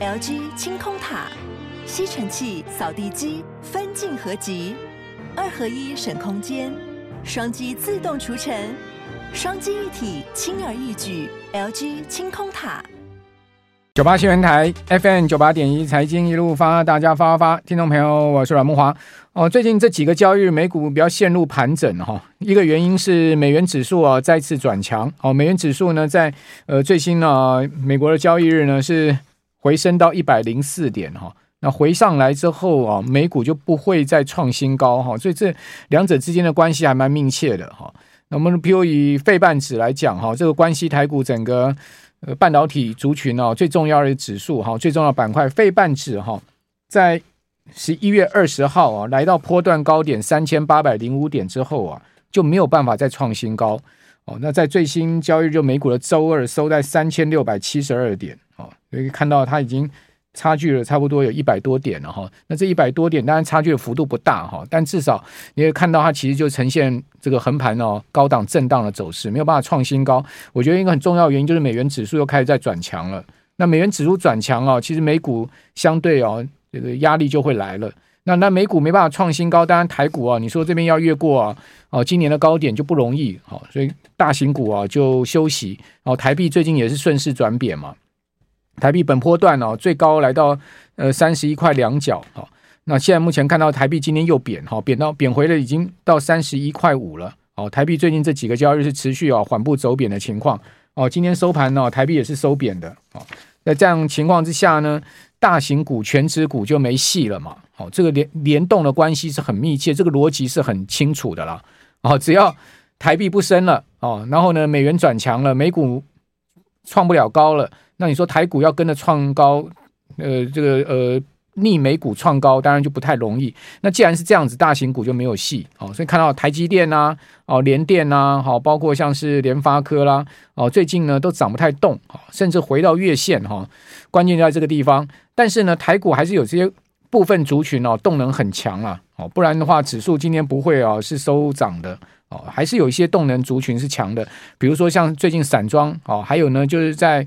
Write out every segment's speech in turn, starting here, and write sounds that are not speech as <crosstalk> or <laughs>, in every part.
LG 清空塔，吸尘器、扫地机分镜合集，二合一省空间，双击自动除尘，双击一体轻而易举。LG 清空塔。九八新闻台 FM 九八点一财经一路发，大家发发发，听众朋友，我是阮慕驊。哦，最近这几个交易日，美股比较陷入盘整哈。一个原因是美元指数啊再次转强。哦，美元指数呢在呃最新呢美国的交易日呢是回升到一百零四点哈。那回上来之后啊，美股就不会再创新高哈。所以这两者之间的关系还蛮密切的哈。那我们比如以费半指来讲哈，这个关系台股整个呃半导体族群哦最重要的指数哈，最重要板块费半指哈在。十一月二十号啊，来到波段高点三千八百零五点之后啊，就没有办法再创新高哦。那在最新交易日，美股的周二收在三千六百七十二点可以看到它已经差距了差不多有一百多点了哈。那这一百多点当然差距的幅度不大哈，但至少你也看到它其实就呈现这个横盘哦，高档震荡的走势，没有办法创新高。我觉得一个很重要原因就是美元指数又开始在转强了。那美元指数转强啊，其实美股相对哦。这个压力就会来了。那那美股没办法创新高，当然台股啊，你说这边要越过啊，哦，今年的高点就不容易。好，所以大型股啊就休息。哦，台币最近也是顺势转贬嘛。台币本波段哦最高来到呃三十一块两角。好，那现在目前看到台币今天又贬，哈，贬到贬回了已经到三十一块五了。哦，台币最近这几个交易日是持续啊缓步走贬的情况。哦，今天收盘呢，台币也是收贬的。哦，在这样情况之下呢，大型股、权值股就没戏了嘛？哦，这个联联动的关系是很密切，这个逻辑是很清楚的啦。哦，只要台币不升了，哦，然后呢，美元转强了，美股创不了高了，那你说台股要跟着创高，呃，这个呃。逆美股创高，当然就不太容易。那既然是这样子，大型股就没有戏哦。所以看到台积电呐，哦，联电呐，好，包括像是联发科啦，哦，最近呢都涨不太动，甚至回到月线哈。关键就在这个地方。但是呢，台股还是有这些部分族群哦，动能很强啊。哦，不然的话，指数今天不会哦是收涨的哦，还是有一些动能族群是强的。比如说像最近散装哦，还有呢就是在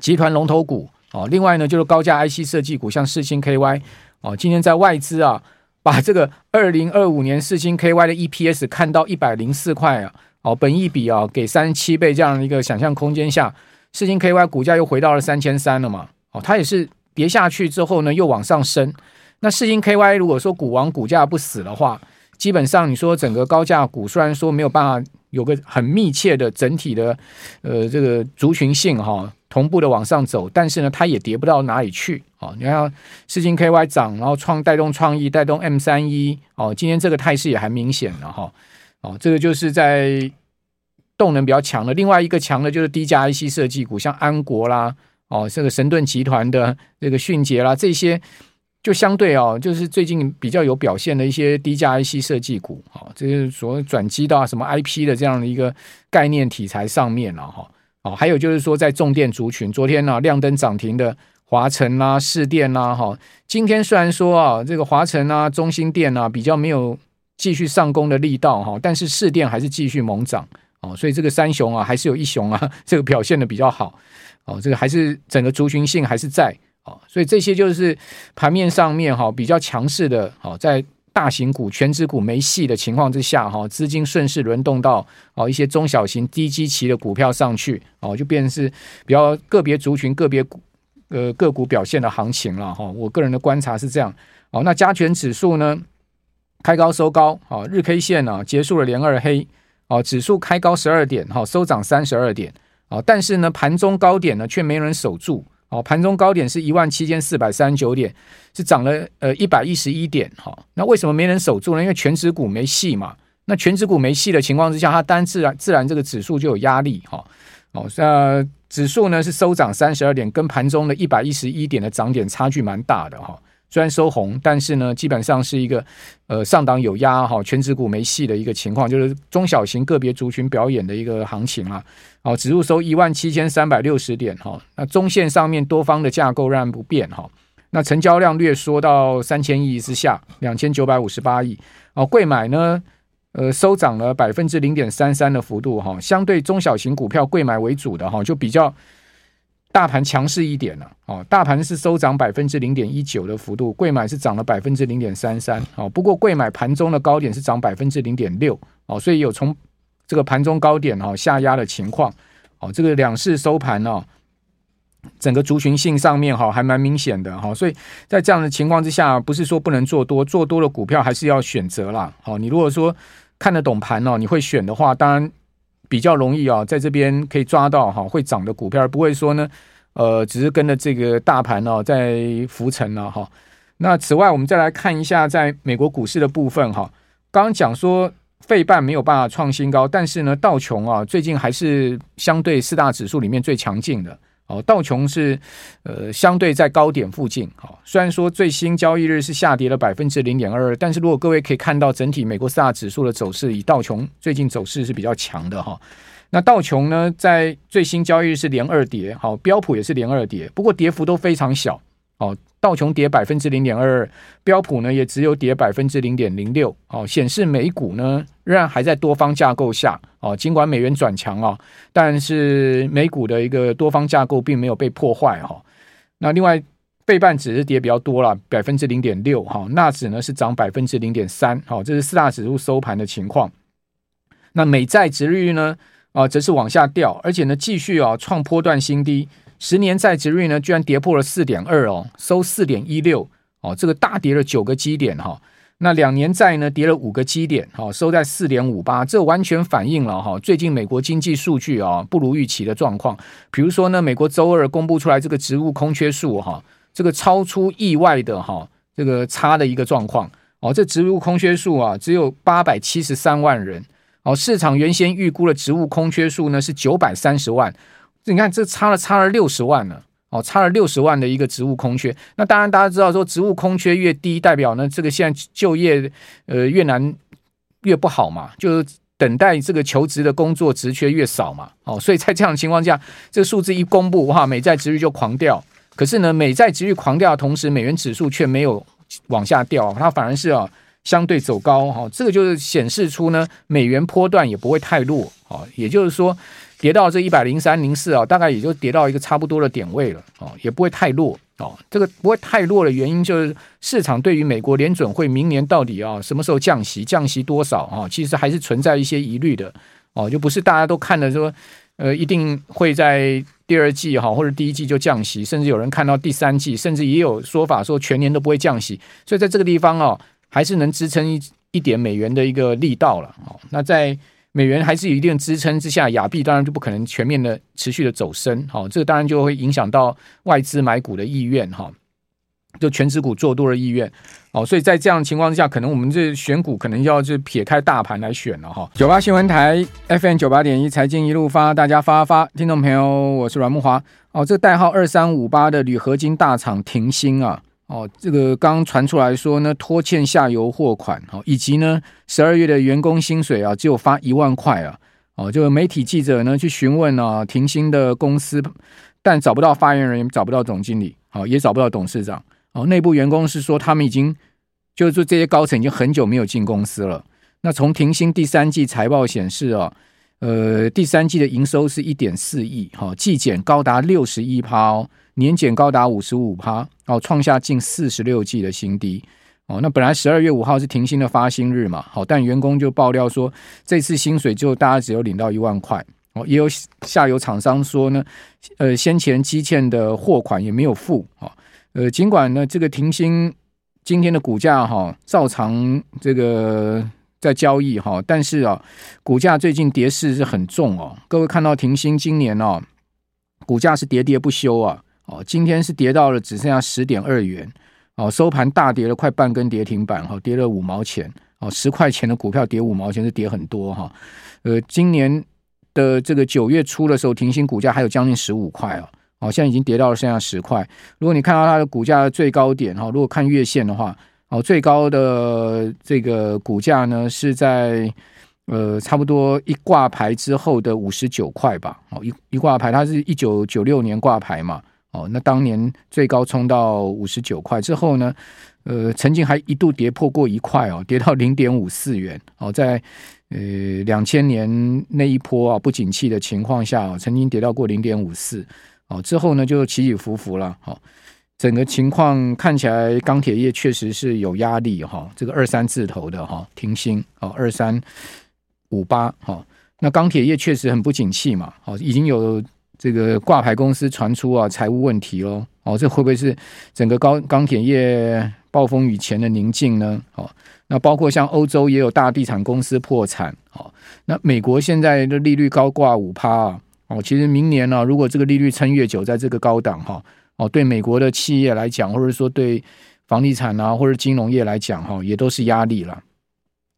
集团龙头股。哦，另外呢，就是高价 IC 设计股，像世芯 KY 哦，今天在外资啊，<laughs> 把这个二零二五年世芯 KY 的 EPS 看到一百零四块啊，哦，本益比啊给三十七倍这样的一个想象空间下，世芯 KY 股价又回到了三千三了嘛，哦，它也是跌下去之后呢，又往上升。那世芯 KY 如果说股王股价不死的话，基本上你说整个高价股虽然说没有办法有个很密切的整体的呃这个族群性哈。同步的往上走，但是呢，它也跌不到哪里去啊！你看，世金 KY 涨，然后创带动创意带动 M 三一哦，今天这个态势也还明显了哈哦，这个就是在动能比较强的。另外一个强的就是低价 IC 设计股，像安国啦哦，这个神盾集团的这个迅捷啦，这些就相对哦，就是最近比较有表现的一些低价 IC 设计股啊，这是所谓转机到什么 IP 的这样的一个概念题材上面了哈。哦，还有就是说，在重电族群，昨天呢、亮灯涨停的华晨啊、市电啊，哈，今天虽然说啊，这个华晨啊、中兴电啊比较没有继续上攻的力道哈，但是市电还是继续猛涨哦，所以这个三雄啊，还是有一雄啊，这个表现的比较好哦，这个还是整个族群性还是在哦，所以这些就是盘面上面哈比较强势的哦，在。大型股、权值股没戏的情况之下，哈，资金顺势轮动到哦一些中小型低基期的股票上去，哦，就变成是比较个别族群、个别股呃个股表现的行情了，哈。我个人的观察是这样，哦，那加权指数呢开高收高，哦，日 K 线呢结束了连二黑，哦，指数开高十二点，哈，收涨三十二点，哦，但是呢盘中高点呢却没人守住。哦，盘中高点是一万七千四百三十九点，是涨了呃一百一十一点哈。那为什么没人守住呢？因为权值股没戏嘛。那权值股没戏的情况之下，它单自然自然这个指数就有压力哈。哦，那指数呢是收涨三十二点，跟盘中的一百一十一点的涨点差距蛮大的哈。虽然收红，但是呢，基本上是一个呃上档有压哈，权值股没戏的一个情况，就是中小型个别族群表演的一个行情啊。好，指数收一万七千三百六十点哈，那中线上面多方的架构仍然不变哈。那成交量略缩到三千亿之下，两千九百五十八亿。哦，柜买呢，呃，收涨了百分之零点三三的幅度哈，相对中小型股票柜买为主的哈，就比较。大盘强势一点了，哦，大盘是收涨百分之零点一九的幅度，柜买是涨了百分之零点三三，哦，不过柜买盘中的高点是涨百分之零点六，哦，所以有从这个盘中高点哈下压的情况，哦，这个两市收盘呢，整个族群性上面哈还蛮明显的哈，所以在这样的情况之下，不是说不能做多，做多的股票还是要选择啦，好，你如果说看得懂盘哦，你会选的话，当然。比较容易啊，在这边可以抓到哈会涨的股票，而不会说呢，呃，只是跟着这个大盘哦在浮沉了哈。那此外，我们再来看一下在美国股市的部分哈。刚刚讲说费半没有办法创新高，但是呢，道琼啊最近还是相对四大指数里面最强劲的。哦，道琼是呃相对在高点附近，好，虽然说最新交易日是下跌了百分之零点二二，但是如果各位可以看到整体美国四大指数的走势，以道琼最近走势是比较强的哈。那道琼呢，在最新交易日是连二跌，好，标普也是连二跌，不过跌幅都非常小。哦，道琼跌百分之零点二二，标普呢也只有跌百分之零点零六。哦，显示美股呢仍然还在多方架构下。哦，尽管美元转强啊，但是美股的一个多方架构并没有被破坏哈。那另外，费半指是跌比较多了，百分之零点六。哈，纳指呢是涨百分之零点三。好，这是四大指数收盘的情况。那美债殖利率呢啊，则是往下掉，而且呢继续啊创波段新低。十年债殖率呢，居然跌破了四点二哦，收四点一六哦，这个大跌了九个基点哈。那两年债呢，跌了五个基点，哈，收在四点五八，这完全反映了哈，最近美国经济数据啊不如预期的状况。比如说呢，美国周二公布出来这个职务空缺数哈，这个超出意外的哈，这个差的一个状况哦，这职务空缺数啊只有八百七十三万人哦，市场原先预估的职务空缺数呢是九百三十万。你看，这差了差了六十万呢哦，差了六十万的一个职务空缺。那当然，大家知道说，职务空缺越低，代表呢这个现在就业呃越难越不好嘛，就是等待这个求职的工作职缺越少嘛。哦，所以在这样的情况下，这个数字一公布，哇，美债殖率就狂掉。可是呢，美债殖率狂掉的同时，美元指数却没有往下掉，它反而是啊相对走高哈。这个就是显示出呢，美元波段也不会太弱啊，也就是说。跌到这一百零三零四啊，大概也就跌到一个差不多的点位了哦，也不会太弱哦。这个不会太弱的原因就是市场对于美国联准会明年到底啊什么时候降息，降息多少啊，其实还是存在一些疑虑的哦，就不是大家都看的说呃一定会在第二季哈或者第一季就降息，甚至有人看到第三季，甚至也有说法说全年都不会降息，所以在这个地方啊还是能支撑一一点美元的一个力道了哦。那在美元还是有一定支撑之下，亚币当然就不可能全面的持续的走升，好，这个当然就会影响到外资买股的意愿，哈，就权值股做多的意愿，哦，所以在这样的情况之下，可能我们这选股可能要就撇开大盘来选了，哈。九八新闻台 FM 九八点一财经一路发，大家发发，听众朋友，我是阮木华，哦，这个代号二三五八的铝合金大厂停薪啊。哦，这个刚传出来说呢，拖欠下游货款，哦，以及呢，十二月的员工薪水啊，只有发一万块啊，哦，就媒体记者呢去询问啊，停薪的公司，但找不到发言人，也找不到总经理，哦，也找不到董事长，哦，内部员工是说他们已经，就是说这些高层已经很久没有进公司了。那从停薪第三季财报显示啊，呃，第三季的营收是一点四亿，哈，季减高达六十一趴。年减高达五十五趴，哦，创下近四十六季的新低，哦，那本来十二月五号是停薪的发薪日嘛，好，但员工就爆料说，这次薪水就大家只有领到一万块，哦，也有下游厂商说呢，呃，先前积欠的货款也没有付，啊，呃，尽管呢这个停薪今天的股价哈照常这个在交易哈，但是啊，股价最近跌势是很重哦，各位看到停薪今年哦，股价是跌跌不休啊。哦，今天是跌到了只剩下十点二元，哦，收盘大跌了快半根跌停板，哈，跌了五毛钱，哦，十块钱的股票跌五毛钱是跌很多哈，呃，今年的这个九月初的时候，停薪股价还有将近十五块哦，哦，现在已经跌到了剩下十块。如果你看到它的股价的最高点哈，如果看月线的话，哦，最高的这个股价呢是在。呃，差不多一挂牌之后的五十九块吧。哦，一一挂牌，它是一九九六年挂牌嘛。哦，那当年最高冲到五十九块之后呢，呃，曾经还一度跌破过一块哦，跌到零点五四元。哦，在呃两千年那一波啊不景气的情况下，曾经跌到过零点五四。哦，之后呢就起起伏伏了，哦，整个情况看起来钢铁业确实是有压力哈，这个二三字头的哈停薪哦，二三五八哈，那钢铁业确实很不景气嘛，哦，已经有这个挂牌公司传出啊财务问题喽，哦，这会不会是整个高钢铁业暴风雨前的宁静呢？哦，那包括像欧洲也有大地产公司破产，哦，那美国现在的利率高挂五趴啊。哦，其实明年呢、如果这个利率撑越久，在这个高档哈，哦，对美国的企业来讲，或者说对房地产啊，或者金融业来讲哈，也都是压力了。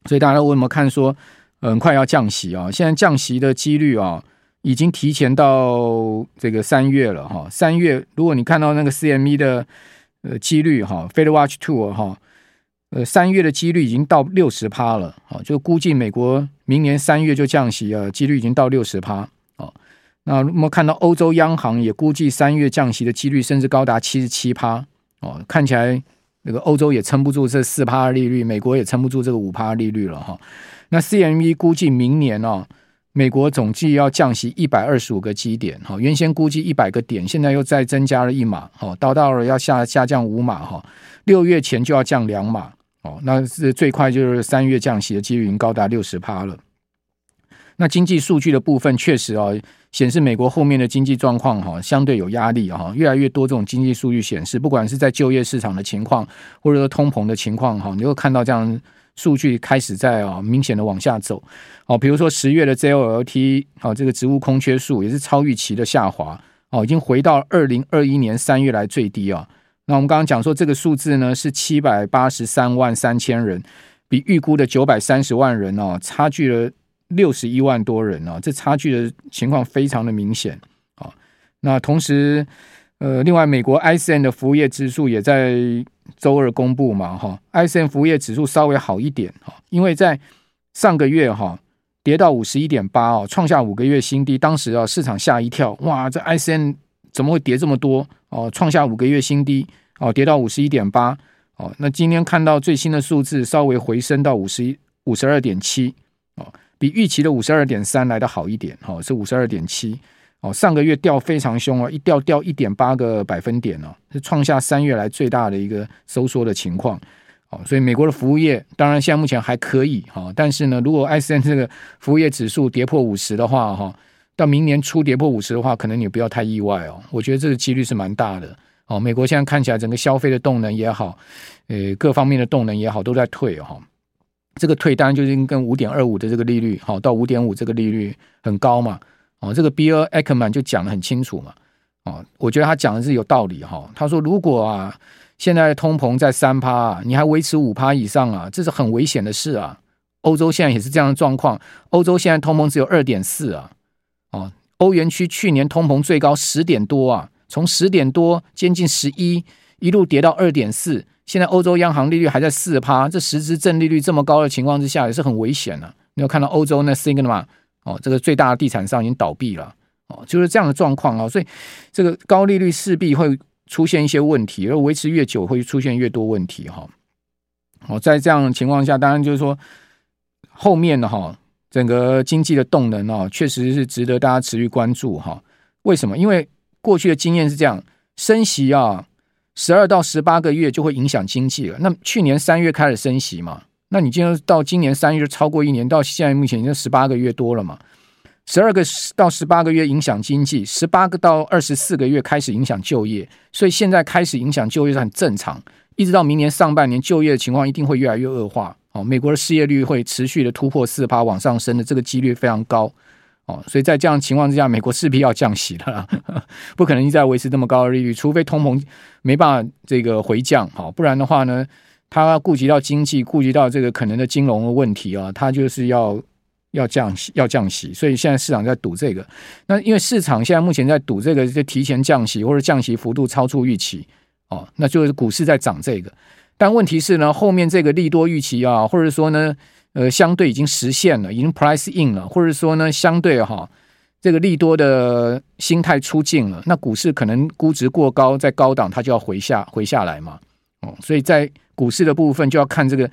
所以大家为什么看说很快要降息啊？现在降息的几率啊，已经提前到这个三月了哈。三月，如果你看到那个 CME 的呃几率哈，Fed Watch Two 哈，呃，三月的几率已经到六十趴了，哈，就估计美国明年三月就降息啊，几率已经到六十趴啊。那我们看到欧洲央行也估计三月降息的几率甚至高达七十七趴哦，看起来那个欧洲也撑不住这四趴利率，美国也撑不住这个五趴利率了哈。那 CME 估计明年哦，美国总计要降息一百二十五个基点哈，原先估计一百个点，现在又再增加了一码哈，到到了要下下降五码哈，六月前就要降两码哦，那是最快就是三月降息的几率已经高达六十趴了。那经济数据的部分确实啊，显示美国后面的经济状况哈，相对有压力哈，越来越多这种经济数据显示，不管是在就业市场的情况，或者说通膨的情况哈，你会看到这样数据开始在啊明显的往下走。哦，比如说十月的 JOLT 啊，这个职务空缺数也是超预期的下滑哦，已经回到二零二一年三月来最低啊。那我们刚刚讲说这个数字呢是七百八十三万三千人，比预估的九百三十万人哦差距了。六十一万多人哦，这差距的情况非常的明显啊。那同时，呃，另外，美国 ISM 的服务业指数也在周二公布嘛，哈，ISM 服务业指数稍微好一点哈，因为在上个月哈跌到五十一点八哦，创下五个月新低，当时啊市场吓一跳，哇，这 ISM 怎么会跌这么多哦？创下五个月新低哦，跌到五十一点八哦。那今天看到最新的数字，稍微回升到五十一五十二点七哦。比预期的五十二点三来得好一点，哦，是五十二点七，哦，上个月掉非常凶啊，一掉掉一点八个百分点哦，是创下三月来最大的一个收缩的情况，哦，所以美国的服务业当然现在目前还可以，哈，但是呢，如果 ISM 这个服务业指数跌破五十的话，哈，到明年初跌破五十的话，可能你不要太意外哦，我觉得这个几率是蛮大的，哦，美国现在看起来整个消费的动能也好，呃，各方面的动能也好，都在退哈。这个退单就是跟五点二五的这个利率，好到五点五这个利率很高嘛，哦，这个 Bill Ackman 就讲得很清楚嘛，哦，我觉得他讲的是有道理哈。他说如果啊，现在通膨在三趴，你还维持五趴以上啊，这是很危险的事啊。欧洲现在也是这样的状况，欧洲现在通膨只有二点四啊，哦，欧元区去年通膨最高十点多啊，从十点多接近十一，一路跌到二点四。现在欧洲央行利率还在四趴，这实质正利率这么高的情况之下，也是很危险的、你有看到欧洲那 Sigma 哦，这个最大的地产商已经倒闭了哦，就是这样的状况啊。所以这个高利率势必会出现一些问题，而维持越久会出现越多问题哈。哦，在这样的情况下，当然就是说后面的哈整个经济的动能啊，确实是值得大家持续关注哈。为什么？因为过去的经验是这样，升息啊。十二到十八个月就会影响经济了。那去年三月开始升息嘛，那你今天到今年三月就超过一年，到现在目前已经十八个月多了嘛。十二个到十八个月影响经济，十八个到二十四个月开始影响就业，所以现在开始影响就业是很正常。一直到明年上半年，就业的情况一定会越来越恶化。哦，美国的失业率会持续的突破四趴往上升的，这个几率非常高。哦，所以在这样的情况之下，美国势必要降息了，<laughs> 不可能一再维持这么高的利率，除非通膨没办法这个回降，好，不然的话呢，他顾及到经济，顾及到这个可能的金融的问题啊，他就是要要降息，要降息，所以现在市场在赌这个。那因为市场现在目前在赌这个，就提前降息或者降息幅度超出预期，哦，那就是股市在涨这个。但问题是呢，后面这个利多预期啊，或者说呢，呃，相对已经实现了，已经 price in 了，或者说呢，相对哈，这个利多的心态出尽了，那股市可能估值过高，在高档它就要回下回下来嘛，哦，所以在股市的部分就要看这个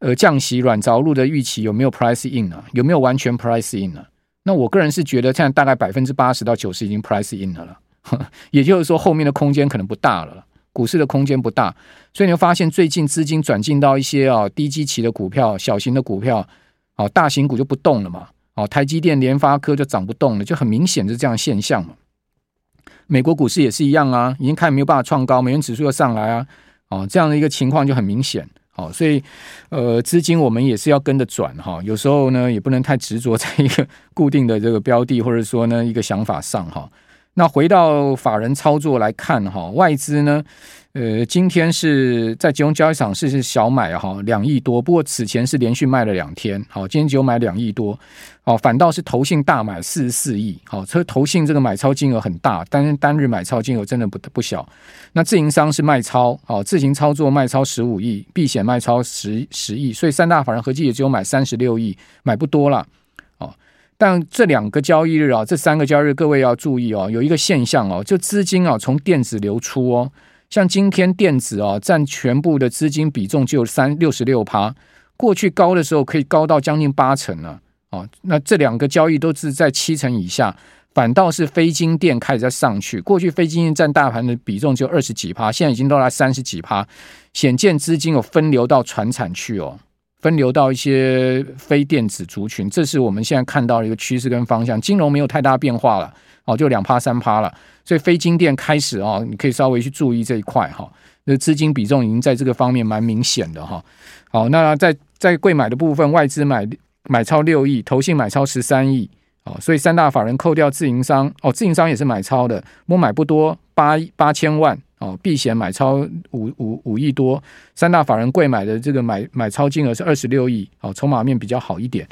呃降息软着陆的预期有没有 price in 了，有没有完全 price in 了？那我个人是觉得，现在大概百分之八十到九十已经 price in 了了，<laughs> 也就是说后面的空间可能不大了，股市的空间不大，所以你会发现最近资金转进到一些啊低基期的股票、小型的股票，哦，大型股就不动了嘛，哦，台积电、联发科就涨不动了，就很明显是这样现象嘛。美国股市也是一样啊，已经看没有办法创高，美元指数又上来啊，哦，这样的一个情况就很明显。哦，所以呃，资金我们也是要跟着转哈。有时候呢，也不能太执着在一个 <laughs> 固定的这个标的，或者说呢，一个想法上哈。那回到法人操作来看哈，外资呢，呃，今天是在金融交易场是是小买哈两亿多，不过此前是连续卖了两天，好，今天只有买两亿多，哦，反倒是投信大买四十四亿，好，所以投信这个买超金额很大，单单日买超金额真的不不小。那自营商是卖超，哦，自行操作卖超十五亿，避险卖超十十亿，所以三大法人合计也只有买三十六亿，买不多了。哦但这两个交易日啊，这三个交易日，各位要注意哦，有一个现象哦，就资金啊从电子流出哦，像今天电子啊占全部的资金比重就有三六十六趴，过去高的时候可以高到将近八成了哦。那这两个交易都是在七成以下，反倒是非晶电开始在上去，过去非晶电占大盘的比重就二十几趴，现在已经到了三十几趴，显见资金有分流到传产去哦。分流到一些非电子族群，这是我们现在看到的一个趋势跟方向。金融没有太大变化了，哦，就两趴三趴了。所以非金电开始啊，你可以稍微去注意这一块哈。那资金比重已经在这个方面蛮明显的哈。好，那在在贵买的部分，外资买买超六亿，投信买超十三亿。哦，所以三大法人扣掉自营商，哦，自营商也是买超的，我买不多，八八千万。哦，避险买超五五五亿多，三大法人柜买的这个买买超金额是二十六亿，哦，筹码面比较好一点。